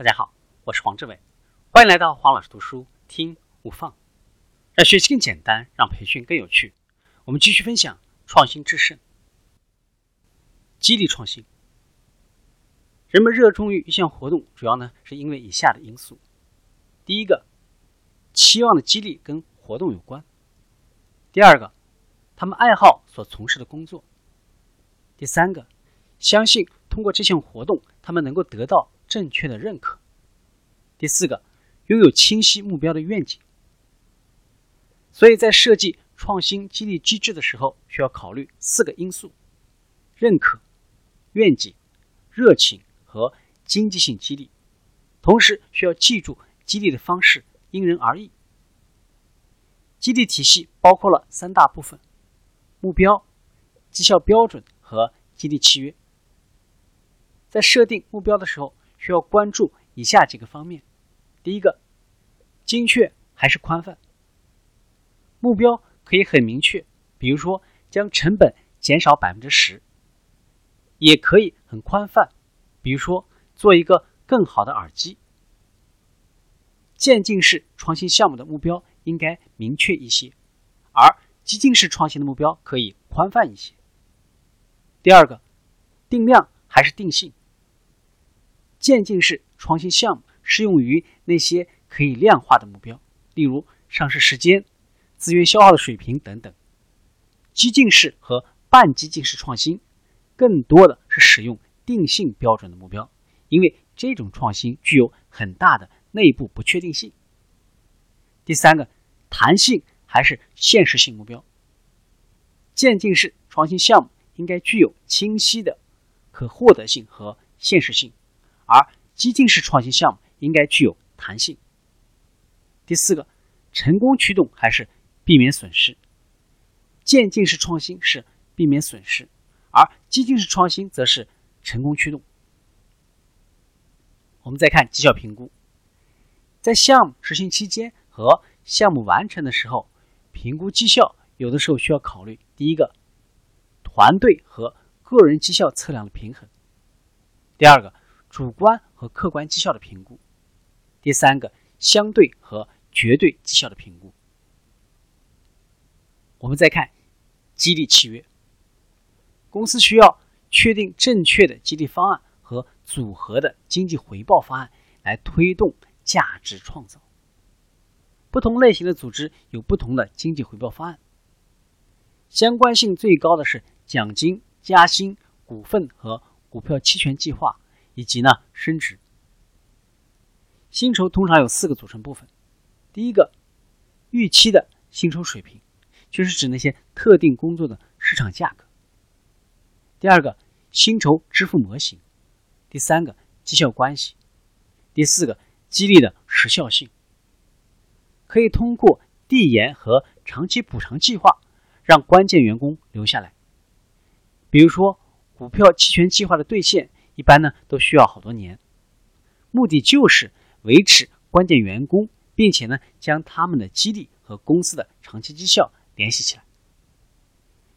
大家好，我是黄志伟，欢迎来到黄老师读书听无放，让学习更简单，让培训更有趣。我们继续分享创新制胜，激励创新。人们热衷于一项活动，主要呢是因为以下的因素：第一个，期望的激励跟活动有关；第二个，他们爱好所从事的工作；第三个，相信通过这项活动，他们能够得到。正确的认可。第四个，拥有清晰目标的愿景。所以在设计创新激励机制的时候，需要考虑四个因素：认可、愿景、热情和经济性激励。同时需要记住，激励的方式因人而异。激励体系包括了三大部分：目标、绩效标准和激励契约。在设定目标的时候，需要关注以下几个方面：第一个，精确还是宽泛？目标可以很明确，比如说将成本减少百分之十；也可以很宽泛，比如说做一个更好的耳机。渐进式创新项目的目标应该明确一些，而激进式创新的目标可以宽泛一些。第二个，定量还是定性？渐进式创新项目适用于那些可以量化的目标，例如上市时间、资源消耗的水平等等。激进式和半激进式创新更多的是使用定性标准的目标，因为这种创新具有很大的内部不确定性。第三个，弹性还是现实性目标？渐进式创新项目应该具有清晰的可获得性和现实性。而激进式创新项目应该具有弹性。第四个，成功驱动还是避免损失？渐进式创新是避免损失，而激进式创新则是成功驱动。我们再看绩效评估，在项目执行期间和项目完成的时候，评估绩效有的时候需要考虑第一个，团队和个人绩效测量的平衡；第二个。主观和客观绩效的评估，第三个相对和绝对绩效的评估。我们再看激励契约，公司需要确定正确的激励方案和组合的经济回报方案来推动价值创造。不同类型的组织有不同的经济回报方案，相关性最高的是奖金、加薪、股份和股票期权计划。以及呢，升职。薪酬通常有四个组成部分：第一个，预期的薪酬水平，就是指那些特定工作的市场价格；第二个，薪酬支付模型；第三个，绩效关系；第四个，激励的时效性。可以通过递延和长期补偿计划，让关键员工留下来。比如说，股票期权计划的兑现。一般呢都需要好多年，目的就是维持关键员工，并且呢将他们的激励和公司的长期绩效联系起来。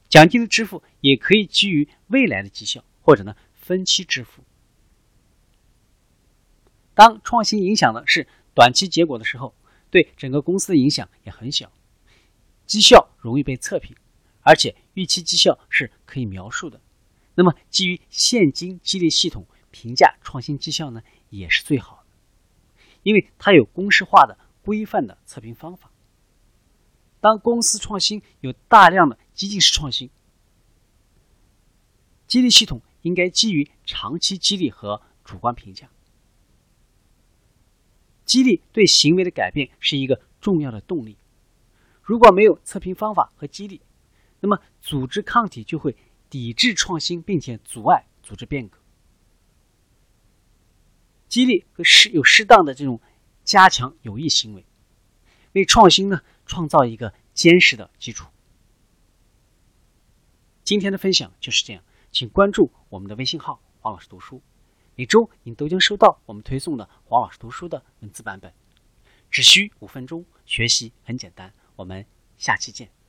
奖金的支付也可以基于未来的绩效，或者呢分期支付。当创新影响的是短期结果的时候，对整个公司的影响也很小，绩效容易被测评，而且预期绩效是可以描述的。那么，基于现金激励系统评价创新绩效呢，也是最好的，因为它有公式化的、规范的测评方法。当公司创新有大量的激进式创新，激励系统应该基于长期激励和主观评价。激励对行为的改变是一个重要的动力。如果没有测评方法和激励，那么组织抗体就会。抵制创新，并且阻碍组织变革。激励和适有适当的这种加强有益行为，为创新呢创造一个坚实的基础。今天的分享就是这样，请关注我们的微信号“黄老师读书”，每周你都将收到我们推送的黄老师读书的文字版本。只需五分钟，学习很简单。我们下期见。